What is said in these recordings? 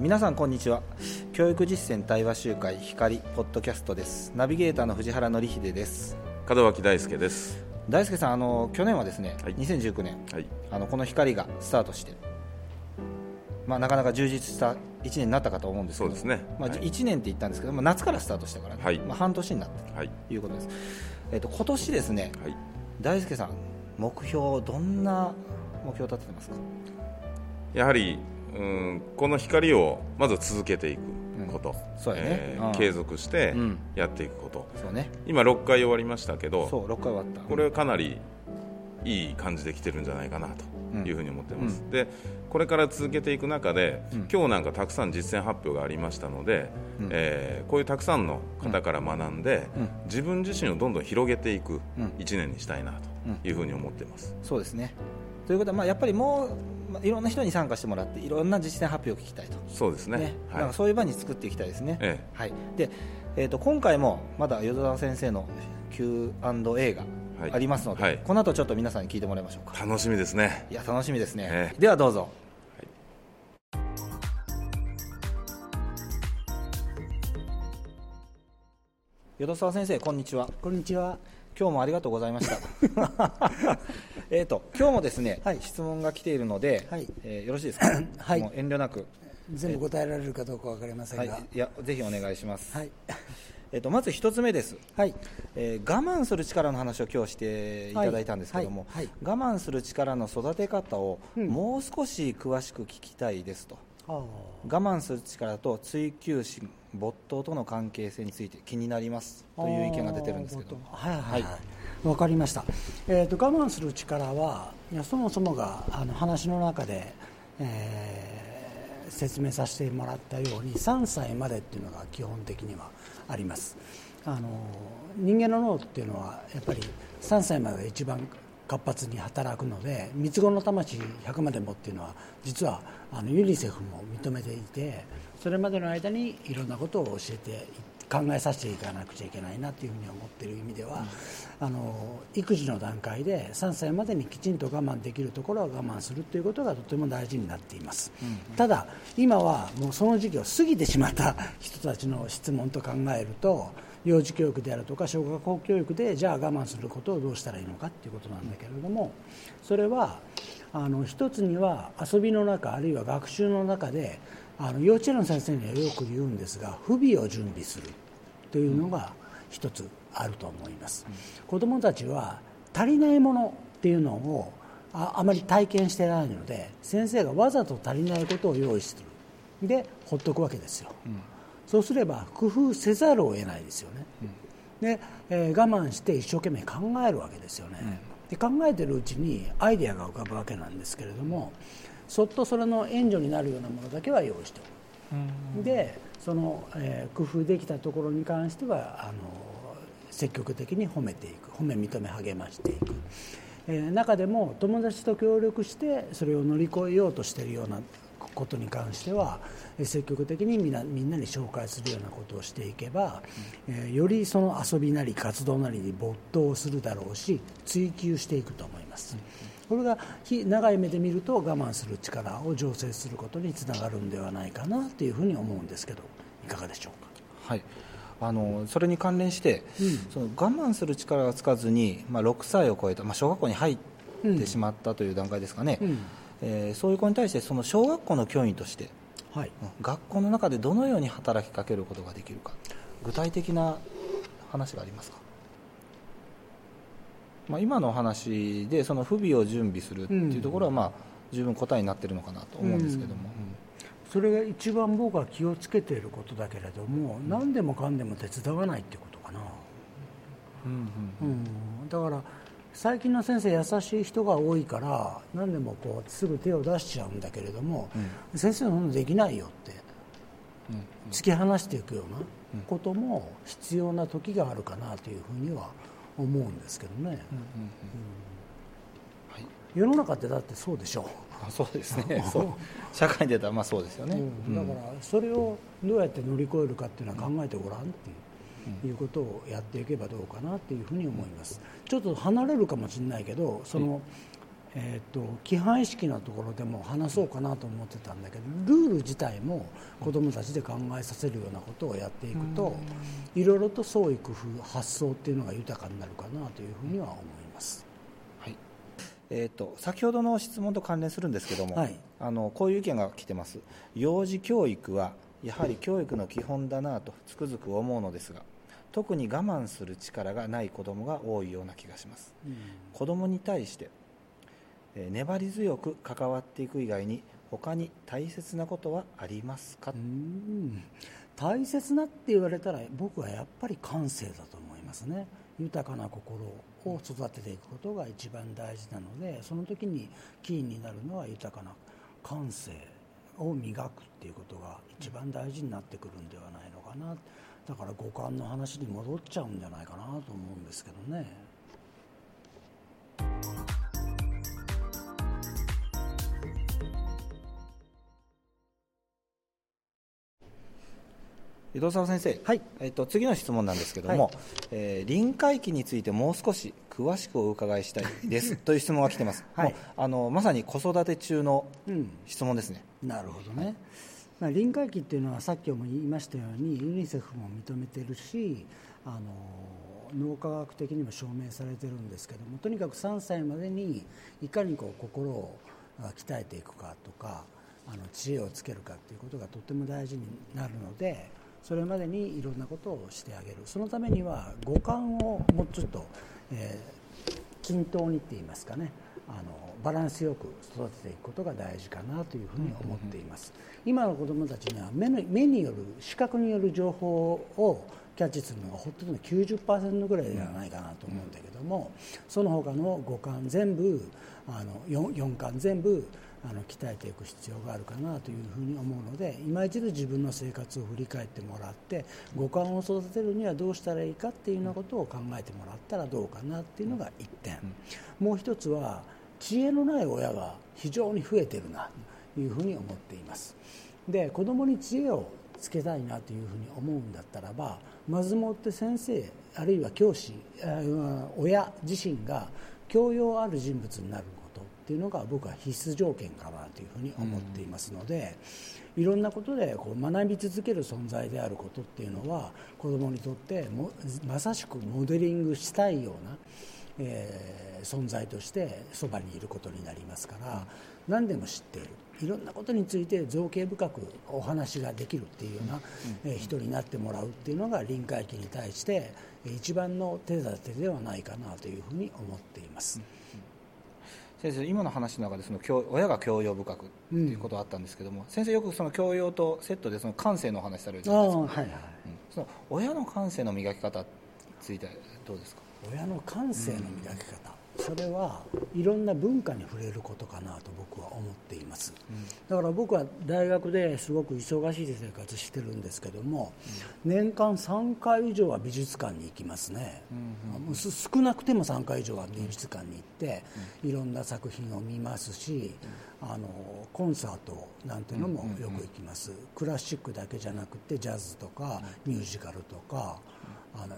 皆さんこんにちは。教育実践対話集会光ポッドキャストです。ナビゲーターの藤原紀秀です。門脇大輔です。大輔さんあの去年はですね、はい。2019年はい。あのこの光がスタートしてまあなかなか充実した1年になったかと思うんですけどそうですね。まあ、はい。1年って言ったんですけど、まあ、夏からスタートしたからね、はい。まあ、半年になったはい。ということです、えっと今年ですねはい。大輔さん目標どんな目標を立ててますか？やはりうんこの光をまず続けていくこと、そうやね。うん。えー継続してうん。やっていくこと、そうね。今6回終わりましたけどそう6回終わった。これはかなりいい感じで来てるんじゃないかなというふうに思ってます、でこれから続けていく中で、うん。今日なんかたくさん実践発表がありましたので、うん。えーこういうたくさんの方から学んで、うん。自分自身をどんどん広げていくうん。1年にしたいなというふうに思ってます、そうですね。ということは、まあ、やっぱりもう、まあ、いろんな人に参加してもらっていろんな実践発表を聞きたいと、そうですね。ね。だはい。からそういう場に作っていきたいですね、えはい。でえー、と今回もまだ淀沢先生の Q&A がはい。ありますので、はい。この後ちょっと皆さんに聞いてもらいましょうか。楽しみですね。いや楽しみですね、えではどうぞ、淀沢先生こんにちは。こんにちは。今日もありがとうございました。えっと今日もですね、はい。質問が来ているので、はい。えーよろしいですか、はい。もう遠慮なく、全部答えられるかどうかわかりませんが。はい、いやぜひお願いします、はい。えっとまず一つ目です、はい。えー我慢する力の話を今日していただいたんですけども、我慢する力の育て方をうん。もう少し詳しく聞きたいですと、あ我慢する力と追求心没頭との関係性について気になりますという意見が出てるんですけどはいはいはい。わかりました。えっ、と我慢する力はいやそもそもがあの話の中で、えー説明させてもらったように3歳までっていうのが基本的にはあります。あの人間の脳っていうのはやっぱり3歳までが一番活発に働くので三つ子の魂100までもっていうのは実はあのユニセフも認めていてそれまでの間にいろんなことを教えて考えさせていかなくちゃいけないなというふうに思っている意味では、あの育児の段階で3歳までにきちんと我慢できるところは我慢するということがとても大事になっています、ただ今はもうその時期を過ぎてしまった人たちの質問と考えると幼児教育であるとか小学校教育でじゃあ我慢することをどうしたらいいのかということなんだけれどもそれはあの一つには遊びの中あるいは学習の中であの幼稚園の先生にはよく言うんですが不備を準備するというのが一つあると思います、子どもたちは足りないものっていうのをああまり体験してないので先生がわざと足りないことを用意する。でほっとくわけですよ、そうすれば工夫せざるを得ないですよね、で、えー我慢して一生懸命考えるわけですよね、で考えてるうちにアイデアが浮かぶわけなんですけれどもそっとそれの援助になるようなものだけは用意しておく、でその、えー工夫できたところに関してはあの積極的に褒めていく。褒め認め励ましていく、えー中でも友達と協力してそれを乗り越えようとしているようなことに関してはえー積極的にみんなみんなに紹介するようなことをしていけば、えーよりその遊びなり活動なりに没頭するだろうし追求していくと思います。これが非長い目で見ると我慢する力を醸成することにつながるんではないかなというふうに思うんですけどいかがでしょうか？はい。あのそれに関連して、その我慢する力がつかずに、まあ、6歳を超えた、まあ、小学校に入ってしまったという段階ですかね、うん。えーそういう子に対してその小学校の教員としてはい。うん学校の中でどのように働きかけることができるか具体的な話がありますか、まあ、今のお話でその不備を準備するっていうところは、まあ、十分答えになってるのかなと思うんですけども、それが一番僕は気をつけていることだけれども、何でもかんでも手伝わないっていうことかな、うんうんうん、だから最近の先生優しい人が多いから何でもこうすぐ手を出しちゃうんだけれども、先生そんなのできないよってうん。突き放していくようなことも必要な時があるかなというふうには思うんですけどね、はい。世の中ってだってそうでしょあそうですね。そう。社会に出たらまあそうですよね、うん。だからそれをどうやって乗り越えるかっていうのは考えてごらんっていう,、いうことをやっていけばどうかなっていうふうに思います。ちょっと離れるかもしれないけどそのえーと、規範意識のところでも話そうかなと思ってたんだけどルール自体も子どもたちで考えさせるようなことをやっていくといろいろと創意工夫発想っていうのが豊かになるかなというふうには思います。はい。えーと、先ほどの質問と関連するんですけども、はい、あのこういう意見が来てます。幼児教育はやはり教育の基本だなとつくづく思うのですが特に我慢する力がない子どもが多いような気がします、うん、子どもに対して粘り強く関わっていく以外に他に大切なことはありますか？うん。大切なって言われたら僕はやっぱり感性だと思いますね。豊かな心を育てていくことが一番大事なのでその時にキーになるのは豊かな感性を磨くっていうことが一番大事になってくるんではないのかな。だから五感の話に戻っちゃうんじゃないかなと思うんですけどね。伊藤沢先生、はい。えっと、次の質問なんですけども、はい、えー、臨界期についてもう少し詳しくお伺いしたいです。という質問が来てます、はい、あのまさに子育て中の質問ですね、うん、なるほどね、はい、まあ、臨界期っていうのはさっきも言いましたようにユニセフも認めてるしあの脳科学的にも証明されてるんですけどもとにかく3歳までにいかにこう心を鍛えていくかとかあの知恵をつけるかということがとても大事になるのでそれまでにいろんなことをしてあげる。そのためには五感をもうちょっと、えー、均等にって言いますかね。あのバランスよく育てていくことが大事かなというふうに思っています、今の子どもたちには目の目による視覚による情報をキャッチするのがほとんど90%ぐらいではないかなと思うんだけども、その他の五感全部あの 4, 4巻全部あの鍛えていく必要があるかなというふうに思うので今一度自分の生活を振り返ってもらって五感を育てるにはどうしたらいいかっていうようなことを考えてもらったらどうかなっていうのが1点、もう一つは知恵のない親が非常に増えてるなというふうに思っています。で子供に知恵をつけたいなというふうに思うんだったらばまずもって先生あるいは教師親自身が教養ある人物になるっていうのが僕は必須条件かなというふうに思っていますので、いろんなことでこう学び続ける存在であることっていうのは子どもにとってもまさしくモデリングしたいような、えー、存在としてそばにいることになりますから、何でも知っている。いろんなことについて造形深くお話ができるっていうような、え人になってもらうっていうのが臨界期に対して一番の手立てではないかなというふうに思っています。先生今の話の中でその教親が教養深くっていうことがあったんですけども、うん、先生よくその教養とセットでその感性の話されるじゃないですか、はいはい。うん、その親の感性の磨き方についてどうですか？親の感性の磨き方、それはいろんな文化に触れることかなと僕は思っています、うん、だから僕は大学ですごく忙しい生活してるんですけども、うん、年間3回以上は美術館に行きますね、うんうん、少なくても3回以上は美術館に行って、いろんな作品を見ますし、あのコンサートなんていうのもよく行きます、クラシックだけじゃなくてジャズとかミュージカルとか、あの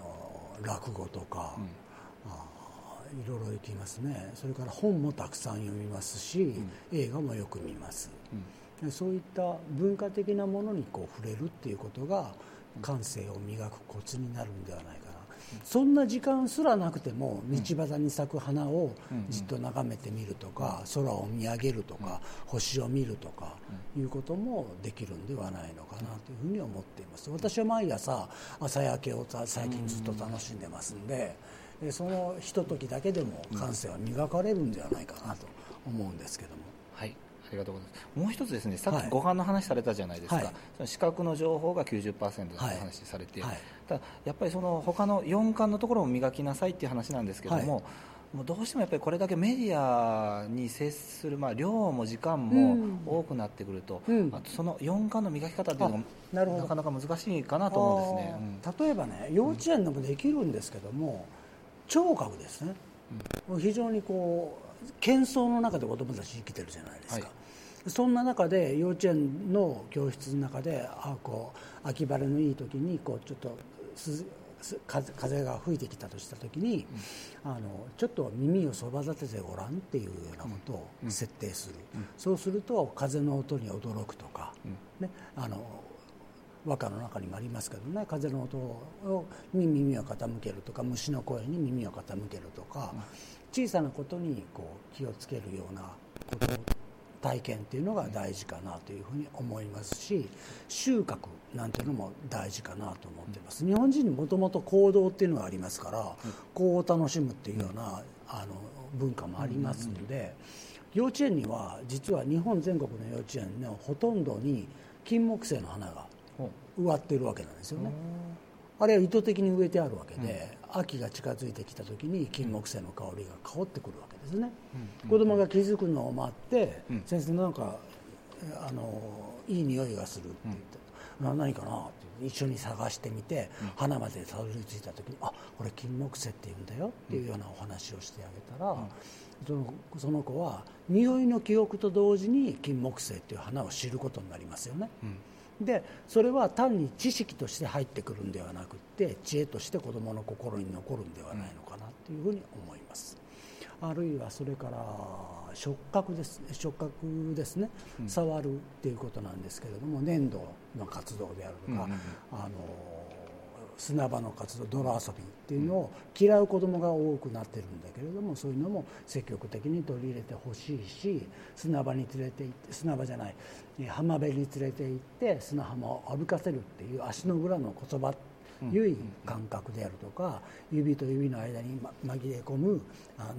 落語とか、いろいろ行きますね。それから本もたくさん読みますし、うん、映画もよく見ます、うん、そういった文化的なものにこう触れるっていうことが感性を磨くコツになるんではないかな、そんな時間すらなくても道端に咲く花をじっと眺めてみるとか空を見上げるとか星を見るとかいうこともできるんではないのかなというふうに思っています。私は毎朝朝焼けを最近ずっと楽しんでますんで、そのひとときだけでも感性は磨かれるんではないかなと思うんですけども。はいありがとうございます。もう一つですねさっきご飯の話されたじゃないですか、はい、その視覚の情報が90%だとい。う話されて、はい、ただやっぱりその他の4巻のところも磨きなさいっていう話なんですけども、はい。もうどうしてもやっぱりこれだけメディアに接する、まあ、量も時間も多くなってくると、うん、その4巻の磨き方っていうのもなかなか難しいかなと思うんですね、うん、例えばね幼稚園でもできるんですけども、聴覚ですね、うん、非常にこう喧騒の中で子どもたち生きてるじゃないですか、はい、そんな中で幼稚園の教室の中であこう秋晴れのいい時にこうちょっと風が吹いてきたとした時に、うん、あのちょっと耳をそば立ててごらんっていうようなことを設定する、うん、そうすると風の音に驚くとか、ね、あの和歌の中にもありますけどね風の音に耳を傾けるとか虫の声に耳を傾けるとか、小さなことにこう気をつけるようなこと体験っていうのが大事かなというふうに思いますし収穫なんていうのも大事かなと思っています。日本人にもともと行動っていうのがありますからこう楽しむっていうようなあの文化もありますので幼稚園には実は日本全国の幼稚園のほとんどに金木犀の花が植わっているわけなんですよね。あれは意図的に植えてあるわけで、秋が近づいてきた時に金木犀の香りが香ってくるわけですね、うん、子供が気づくのを待って、うん、先生なんかあのいい匂いがするって言って、うん、何かなって一緒に探してみて、花までたどり着いた時にあこれ金木犀って言うんだよっていうようなお話をしてあげたら、そのその子は匂いの記憶と同時に金木犀っていう花を知ることになりますよね。でそれは単に知識として入ってくるんではなくて知恵として子どもの心に残るんではないのかなというふうに思います。あるいはそれから触覚です触覚ですね、触るっていうことなんですけれども粘土の活動であるとか、あの砂場の活動泥遊びっていうのを嫌う子どもが多くなってるんだけれどもそういうのも積極的に取り入れてほしいし砂場に連れて行って砂場じゃない浜辺に連れて行って砂浜を浴びかせるっていう足の裏の言葉良い感覚であるとか指と指の間に紛れ込む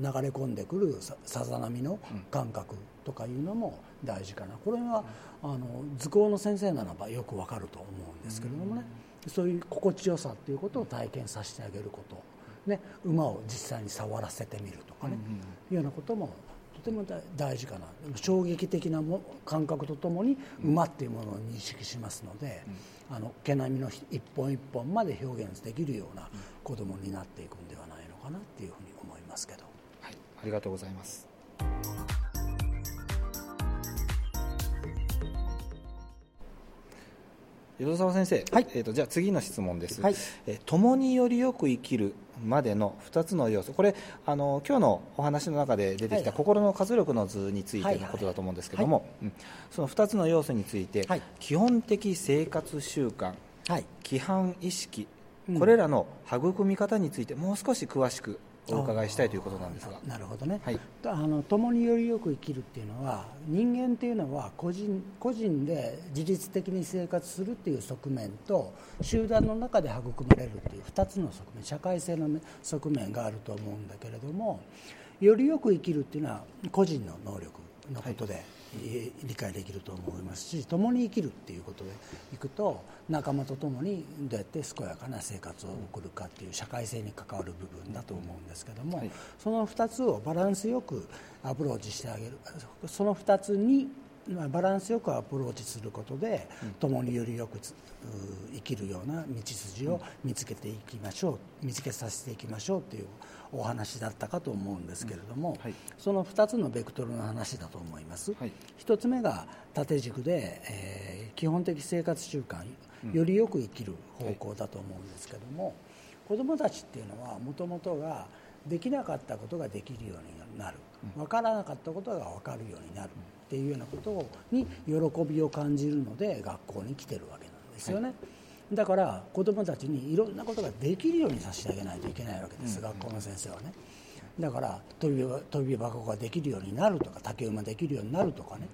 流れ込んでくるさざ波の感覚とかいうのも大事かなこれはあの図工の先生ならばよくわかると思うんですけれどもね。そういう心地よさっていうことを体験させてあげること、ね、馬を実際に触らせてみるとかね、いうようなこともとても大事かな。衝撃的なも感覚とともに馬っていうものを認識しますので、あの毛並みの一本一本まで表現できるような子供になっていくんではないのかなっていうふうに思いますけど。はい、ありがとうございます淀沢先生、はい、えーと、じゃあ次の質問です、はい、えー、共によりよく生きるまでの2つの要素。これあの今日のお話の中で出てきた心の活力の図についてのことだと思うんですけども、うん、その2つの要素について、はい、基本的生活習慣、規範意識これらの育み方についてもう少し詳しくお伺いしたいということなんですが。なるほどね、はい、あの共によりよく生きるっていうのは人間っていうのは個人個人で自律的に生活するっていう側面と集団の中で育まれるっていう2つの側面社会性の側面があると思うんだけれどもよりよく生きるっていうのは個人の能力のことで、はい理解できると思いますし共に生きるっていうことでいくと仲間と共にどうやって健やかな生活を送るかっていう社会性に関わる部分だと思うんですけども、はい、その2つをバランスよくアプローチしてあげる。その2つにバランスよくアプローチすることで、共によりよく生きるような道筋を見つけていきましょう見つけさせていきましょうというお話だったかと思うんですけれども、はい、その2つのベクトルの話だと思います、はい、1つ目が縦軸で、えー、基本的生活習慣よりよく生きる方向だと思うんですけども、はい、子どもたちっていうのはもともとができなかったことができるようになる。分からなかったことが分かるようになるっていうようなことに喜びを感じるので学校に来てるわけなんですよね。だから子どもたちにいろんなことができるようにさせてあげないといけないわけです、学校の先生はね。だから飛び飛び箱ができるようになるとか竹馬できるようになるとかね。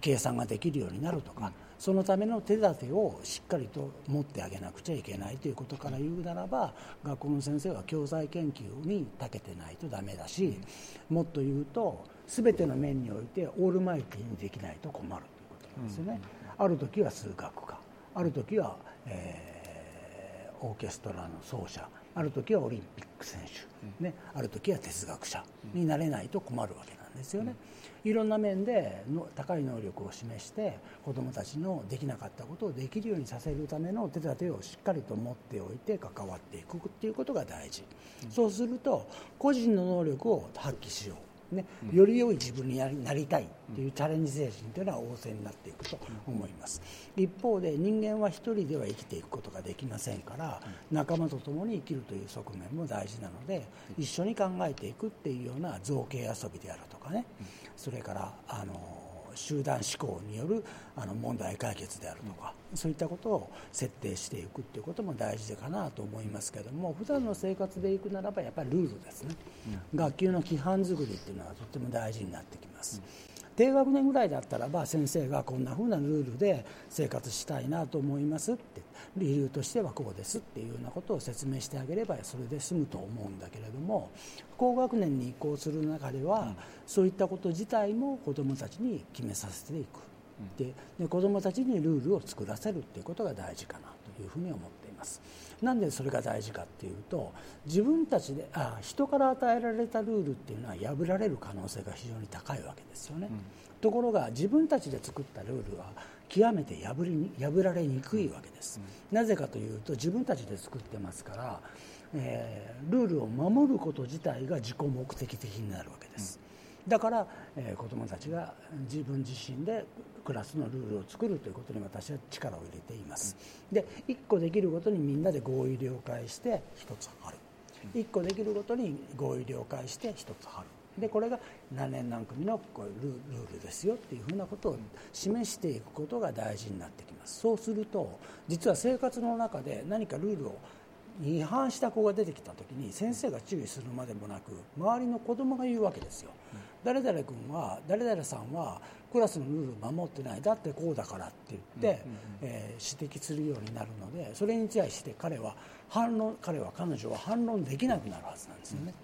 計算ができるようになるとかそのための手立てをしっかりと持ってあげなくちゃいけないということから言うならば学校の先生は教材研究に長けてないとダメだしもっと言うと全ての面においてオールマイティにできないと困るということなんですよね。ある時は数学科。ある時はえー、オーケストラの奏者。ある時はオリンピック選手、ね、ある時は哲学者。になれないと困るわけなんですよね。いろんな面での高い能力を示して子どもたちのできなかったことをできるようにさせるための手立てをしっかりと持っておいて関わっていくっていうことが大事、うん、そうすると個人の能力を発揮しようね、より良い自分になりたいというチャレンジ精神というのは旺盛になっていくと思います。一方で人間は一人では生きていくことができませんから仲間と共に生きるという側面も大事なので一緒に考えていくっていうような造形遊びであるとかね。それからあの集団思考によるあの問題解決であるとか、そういったことを設定していくということも大事かなと思いますけども普段の生活でいくならばやっぱりルールですね、学級の規範作りっていうのはとっても大事になってきます。低学年ぐらいだったらば先生がこんなふうなルールで生活したいなと思いますって理由としてはこうですっていうようなことを説明してあげればそれで済むと思うんだけれども高学年に移行する中では、そういったこと自体も子どもたちに決めさせていく。でで子どもたちにルールを作らせるっていうことが大事かなというふうに思ってます。なんでそれが大事かっていうと自分たちであ人から与えられたルールっていうのは破られる可能性が非常に高いわけですよね、うん、ところが自分たちで作ったルールは極めて破り破られにくいわけです、うん、なぜかというと自分たちで作ってますから、えー、ルールを守ること自体が自己目的的になるわけです、うん、だから、えー、子どもたちが自分自身でクラスのルールを作るということに私は力を入れています、で1個できることにみんなで合意了解して1つ貼る。1個できることに合意了解して1つ貼る。でこれが何年何組のこういうルールですよっていうふうなことを示していくことが大事になってきます。そうすると実は生活の中で何かルールを違反した子が出てきた時に先生が注意するまでもなく周りの子供が言うわけですよ、誰々君は誰々さんはクラスのルール守ってないだってこうだからって言って、えー、指摘するようになるのでそれに対して彼は反論彼は彼女は反論できなくなるはずなんですよね。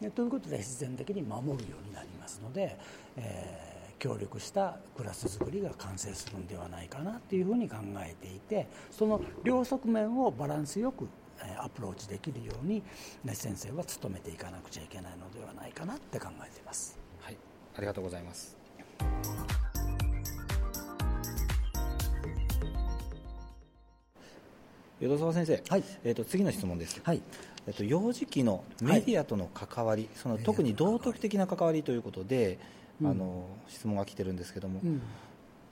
でということで必然的に守るようになりますので、えー、協力したクラス作りが完成するんではないかなというふうに考えていてその両側面をバランスよくアプローチできるように、ね、先生は努めていかなくちゃいけないのではないかなって考えています。はい、ありがとうございます。淀沢先生、はい、えーと、次の質問です、はい。えーと、幼児期のメディアとの関わり、はい、その特に道徳的な関わりということで、あの質問が来てるんですけども、うん、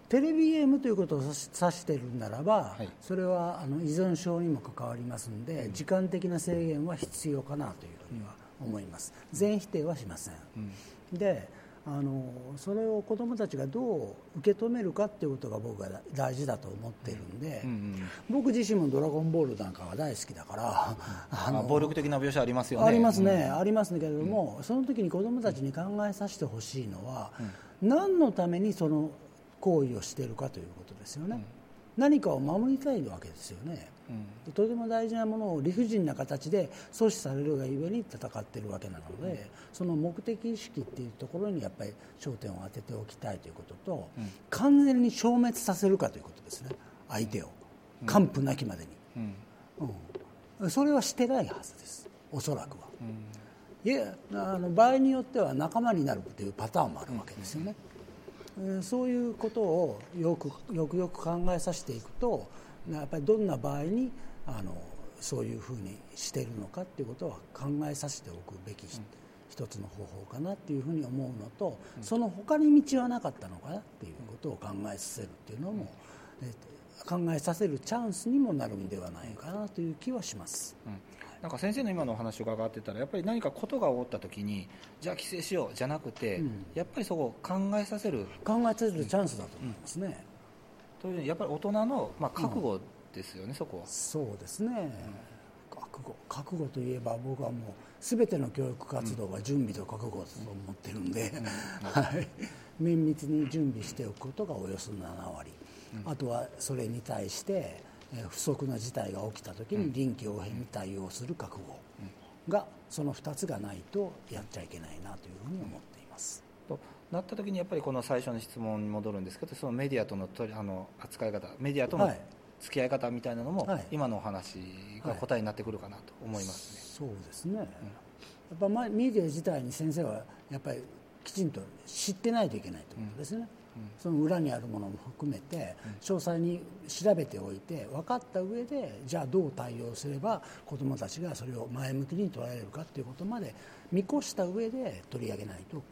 テレビゲームということを指しているならば、はい、それはあの依存症にも関わりますので、時間的な制限は必要かなというふうには思います、全否定はしません。うん、であのそれを子どもたちがどう受け止めるかっていうことが僕は大事だと思っているんで、うんうん、僕自身も「ドラゴンボール」なんかは大好きだから、あの暴力的な描写ありますよね。ありますね、うん、ありますけれども、その時に子どもたちに考えさせてほしいのは、何のためにその行為をしているかということですよね、何かを守りたいわけですよね。うん、とても大事なものを理不尽な形で阻止されるがゆえに戦っているわけなので、うん、その目的意識っていうところにやっぱり焦点を当てておきたいということと、うん、完全に消滅させるかということですね。相手を。完膚なきまでに、うん。それはしてないはずです。おそらくは、いやあの場合によっては仲間になるというパターンもあるわけですよね、そういうことをよくよくよく考えさせていくとやっぱりどんな場合にあのそういうふうにしているのかっていうことは考えさせておくべき、一つの方法かなっていうふうに思うのと、その他に道はなかったのかなっていうことを考えさせるっていうのも、え考えさせるチャンスにもなるんではないかなという気はします。うん。なんか先生の今のお話を伺ってたらやっぱり何かことが起こった時にじゃあ規制しようじゃなくて、うん、やっぱりそこを考えさせる。考えさせるチャンスだと思いますね、というやっぱり大人の、まあ、覚悟ですよね、うん、そこは。そうですね、覚悟覚悟といえば僕はもう全ての教育活動は準備と覚悟だと思ってるんで、はい、綿密に準備しておくことがおよそ7割、あとはそれに対して不測な事態が起きた時に臨機応変に対応する覚悟がその2つがないとやっちゃいけないなというふうに思っています。となった時にやっぱりこの最初の質問に戻るんですけどそのメディアとのあの扱い方メディアとの付き合い方みたいなのも、はい、今のお話が答えになってくるかなと思いますね。はい、そうですね、うん、やっぱメディア自体に先生はやっぱりきちんと知ってないといけないということですね。うん。その裏にあるものも含めて詳細に調べておいて分かった上でじゃあどう対応すれば子どもたちがそれを前向きに捉えるかということまで見越した上で取り上げないと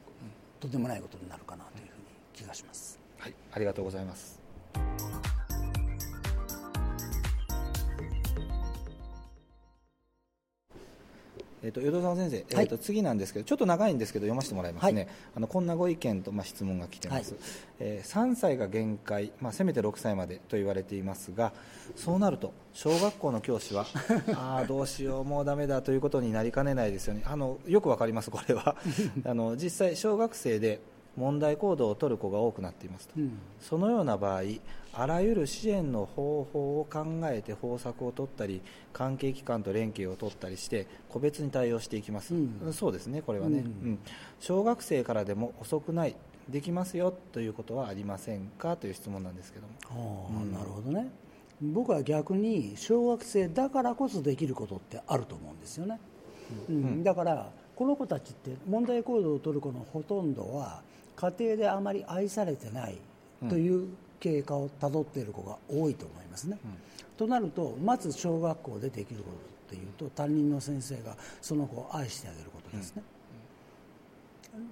とんでもないことになるかなというふうに気がします。はい、ありがとうございます。えーと、淀沢先生、えーと、次なんですけどちょっと長いんですけど読ませてもらいますね、はい、あのこんなご意見と、まあ、質問が来てます、はい、えー、3歳が限界、まあ、せめて6歳までと言われていますがそうなると小学校の教師は ああどうしようもうだめだということになりかねないですよね。あのよくわかりますこれは。あの実際小学生で問題行動を取る子が多くなっていますと、うん、そのような場合あらゆる支援の方法を考えて方策を取ったり関係機関と連携を取ったりして個別に対応していきます、うん、そうですねこれはね、うん、小学生からでも遅くないできますよということはありませんかという質問なんですけども、なるほどね。僕は逆に小学生だからこそできることってあると思うんですよね、うん。だからこの子たちって問題行動を取る子のほとんどは家庭であまり愛されてないという経過をたどっている子が多いと思いますね。うん、となるとまず小学校でできることというと担任の先生がその子を愛してあげることですね。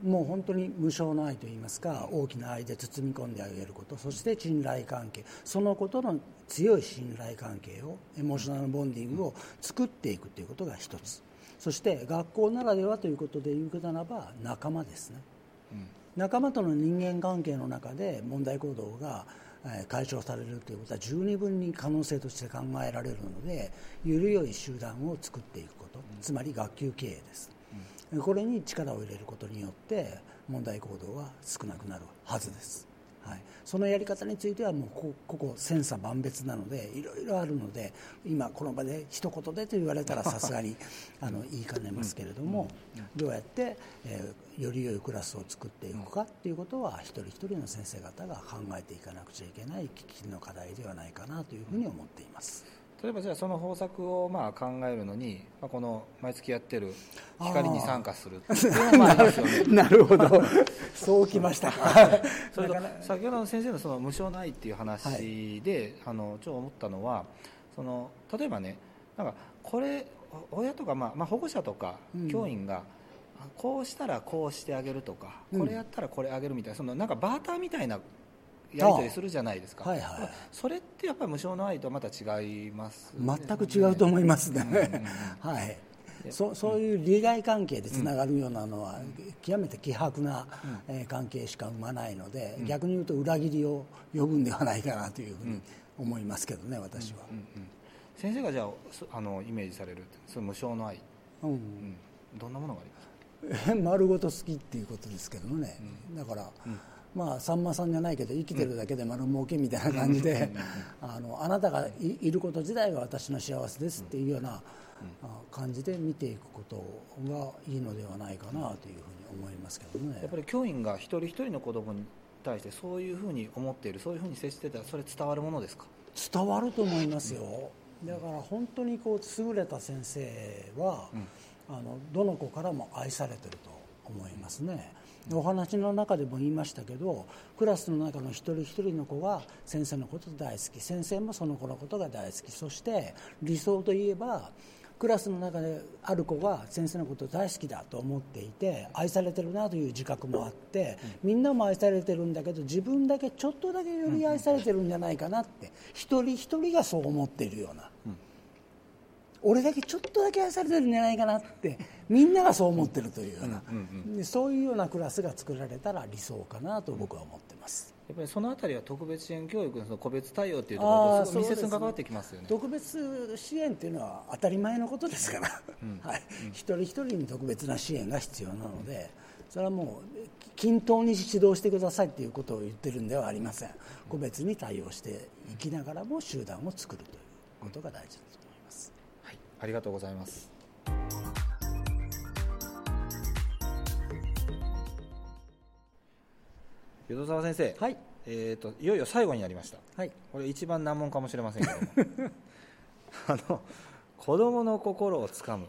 うん、もう本当に無償の愛といいますか大きな愛で包み込んであげることそして信頼関係そのことの強い信頼関係をエモーショナルボンディングを作っていくということが一つそして学校ならではということで言うならば仲間ですね。うん仲間との人間関係の中で問題行動が解消されるということは十二分に可能性として考えられるのでより良い集団を作っていくこと。つまり学級経営です、これに力を入れることによって問題行動は少なくなるはずですはい、そのやり方についてはもうこここ千差万別なのでいろいろあるので今この場で一言でと言われたらさすがに あの言いかねますけれども、どうやって、えー、より良いクラスを作っていくかっていうことは一人一人の先生方が考えていかなくちゃいけない喫緊の課題ではないかなというふうに思っています。例えばじゃあその方策をまあ考えるのに、まあ、この毎月やってる光に参加するっていうのもありますよね。なるほど。そうきましたか。それと先ほどの先生のその無償ないっていう話で、はい、あのちょっと思ったのはその例えばねなんかこれ親とか、まあ、まあ保護者とか教員が、こうしたらこうしてあげるとか、これやったらこれあげるみたいなそのなんかバーターみたいなやり取りするじゃないですか、はいはい、それってやっぱり無償の愛とはまた違います、ね、全く違うと思いますね、はい。そそういう利害関係でつながるようなのは、極めて希薄な、え関係しか生まないので、逆に言うと裏切りを呼ぶんではないかなというふうに思いますけどね、私は、先生がじゃああのイメージされるその無償の愛、うん、うん、どんなものがあります丸ごと好きっていうことですけどね、だから、うんまあ、さんまさんじゃないけど生きてるだけで丸儲けみたいな感じで、あのあなたがいること自体が私の幸せですっていうような感じで見ていくことがいいのではないかなというふうに思いますけどね。やっぱり教員が一人一人の子供に対してそういうふうに思っているそういうふうに接してたらそれ伝わるものですか？伝わると思いますよ、だから本当にこう優れた先生は、うん、あのどの子からも愛されてると思いますね。お話の中でも言いましたけどクラスの中の一人一人の子が先生のこと大好き。先生もその子のことが大好き。そして理想といえばクラスの中である子が先生のこと大好きだと思っていて愛されてるなという自覚もあってみんなも愛されてるんだけど自分だけちょっとだけより愛されてるんじゃないかなって一人一人がそう思っているような。俺だけちょっとだけ愛されてるんじゃないかなってみんながそう思ってるというような、うそういうようなクラスが作られたら理想かなと僕は思ってます。やっぱりそのあたりは特別支援教育のその個別対応というところと密接に関わってきますよね。特別支援というのは当たり前のことですから、はい。一人一人に特別な支援が必要なので、それはもう均等に指導してくださいということを言ってるんではありません。個別に対応していきながらも集団を作るということが大事です。ありがとうございます淀沢先生、はい。えーと、いよいよ最後になりました、はい、これ一番難問かもしれませんけども。あの子供の心をつかむ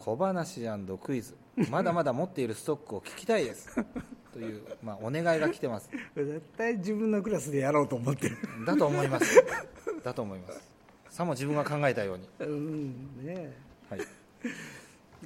小話クイズ、まだまだ持っているストックを聞きたいです。という、まあ、お願いが来てます。絶対自分のクラスでやろうと思ってる。だと思います。だと思います。さも自分が考えたように。うんねはい、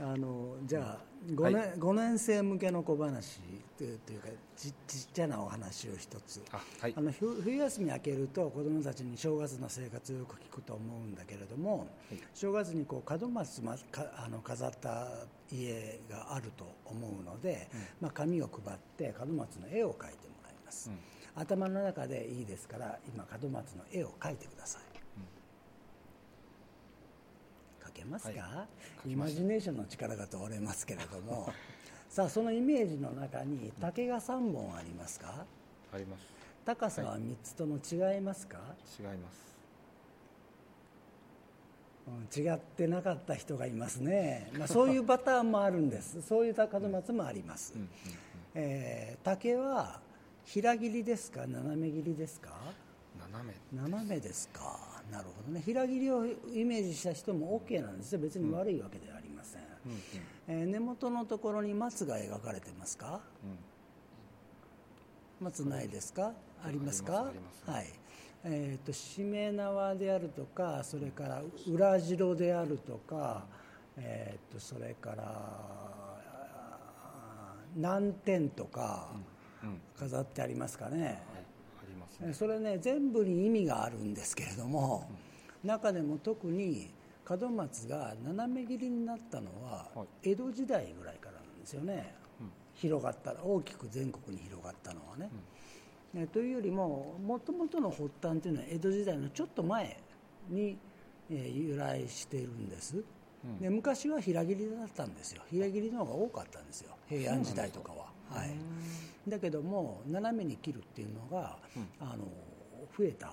あのじゃあ5年,、はい、5年生向けの小話というかちちっちゃなお話を一つ。あ、はい、あの冬休み明けると子どもたちに正月の生活をよく聞くと思うんだけれども、はい、正月にこう門松まかあの飾った家があると思うので、うん、まあ、紙を配って門松の絵を描いてもらいます、うん、頭の中でいいですから今門松の絵を描いてくださいけますか、はい、イマジネーションの力が問われますけれども。さあそのイメージの中に竹が3本ありますか？あります。高さは3つとも違いますか、はい、違います。違ってなかった人がいますね、まあ、そういうパターンもあるんです。そういう門松もあります、うん。うん。うん、えー、竹は平切りですか？斜め切りですか？斜め。斜めですかなるほどね。平切りをイメージした人も OK なんですよ。別に悪いわけではありません、うん。うん、えー、根元のところに松が描かれてますか、うん、松ないですか？ありますか？はい。えーと、しめ縄であるとかそれから裏白であるとか、えーと、それから南天とか飾ってありますかね、それね全部に意味があるんですけれども、中でも特に門松が斜め切りになったのは江戸時代ぐらいからなんですよね、広がった大きく全国に広がったのはね。ねというよりももともとの発端というのは江戸時代のちょっと前に、えー、由来しているんです、で昔は平切りだったんですよ。平切りの方が多かったんですよ。平安時代とかは。はい、だけども斜めに切るっていうのが、うん、あの増えた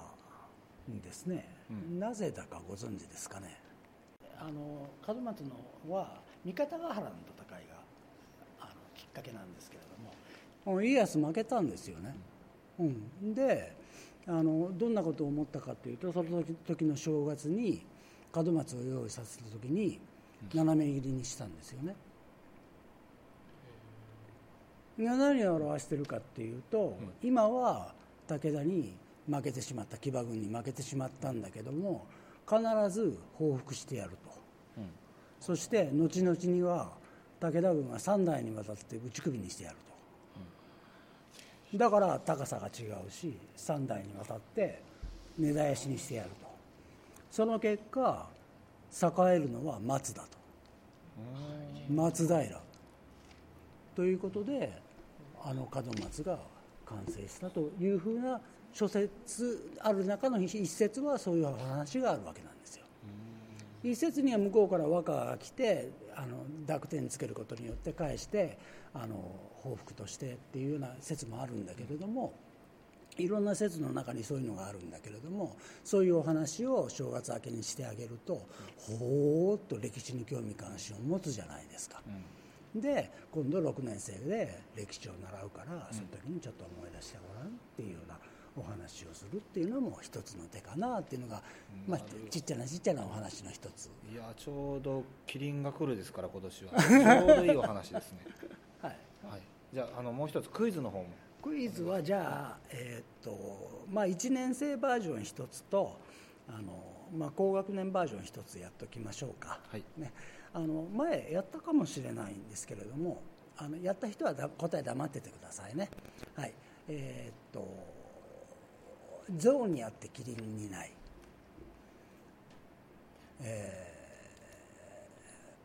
んですね、うん、なぜだかご存知ですかね。あの門松のは三方ヶ原の戦いがあのきっかけなんですけれども。家康負けたんですよね、うん、であのどんなことを思ったかというとその時の正月に門松を用意させた時に斜め切りにしたんですよね、何を表しているかっていうと、うん、今は武田に負けてしまった騎馬軍に負けてしまったんだけども必ず報復してやると、うん、そして後々には武田軍は3代にわたって打ち首にしてやると、うん、だから高さが違うし3代にわたって根絶やしにしてやると。その結果栄えるのは松だと。松平ということであの門松が完成したというふうな諸説ある中の一説はそういう話があるわけなんですよ。一説には向こうから和歌が来てあの濁点つけることによって返してあの報復としてっていうような説もあるんだけれどもいろんな説の中にそういうのがあるんだけれどもそういうお話を正月明けにしてあげるとほーっと歴史に興味関心を持つじゃないですか。うんで今度6年生で歴史を習うから、その時にちょっと思い出してごらんっていうようなお話をするっていうのも一つの手かなっていうのが、まあ、ちっちゃなちっちゃなお話の一つ。いやちょうどキリンが来るですから 今年は。ちょうどいいお話ですね。はい、はい、じゃああのもう一つクイズの方も。クイズはじゃあ、えーとまあ、1年生バージョン一つとあの、まあ、高学年バージョン一つやっておきましょうか、はい。ね、あの前やったかもしれないんですけれどもあのやった人は答え黙っててくださいね。はい。えー、っと象にあってキリンにない、え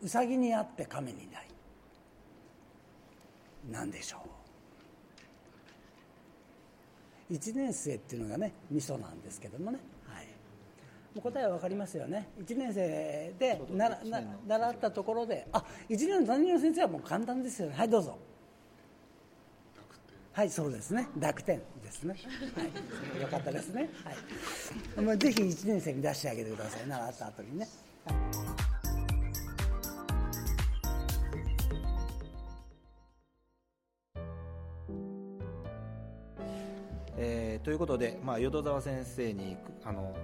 ー、うさぎにあって亀にない。何でしょう。1年生っていうのがね味噌なんですけどもね。答えは分かりますよね。1年生でなな習ったところであ1年の担任の先生はもう簡単ですよね。はいどうぞ。はいそうですね。濁点ですね、はい、よかったですね、はい、ぜひ1年生に出してあげてください。習った後にね、はいえー、ということで、まあ、淀沢先生にあの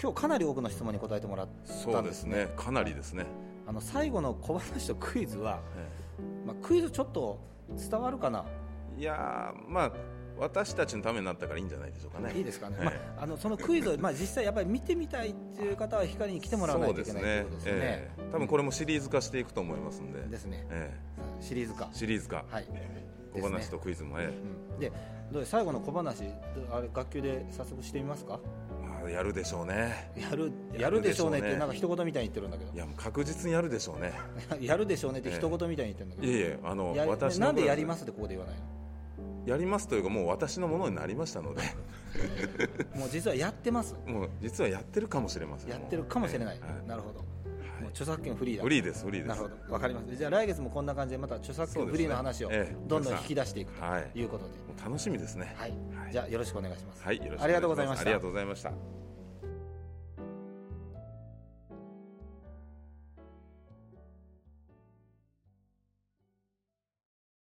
今日かなり多くの質問に答えてもらったんです、ね、そうですね。かなりですね。あの最後の小話とクイズは、まあ、クイズちょっと伝わるかな？いやまあ私たちのためになったからいいんじゃないでしょうかね。いいですかね。まあ、あのそのクイズを、まあ、実際やっぱり見てみたいっていう方は光に来てもらわないといけないということですね。えー、多分これもシリーズ化していくと思いますんで。ですね。えーシリーズ化。シリーズ化。はい。小話とクイズもええ、うん、でどう最後の小話あれ学級で早速してみますか？まあやるでしょうね。やるやるでしょうねってなんか一言みたいに言ってるんだけど。いや確実にやるでしょうね。やるでしょうねって一言みたいに言ってるんだけど、いえいえあの私なんでやりますってここで言わないの？やりますというかもう私のものになりましたので。もう実はやってます。もう実はやってるかもしれません。やってるかもしれない、はい、なるほどもう著作権フリーだ。フリーですフリーです。なるほど。わかりますじゃあ来月もこんな感じでまた著作権フリーの話をどんどん引き出していくとい。うことで、楽しみですね。はい、じゃあよろしくお願いします。はいよろしくありがとうございました。ありがとうございました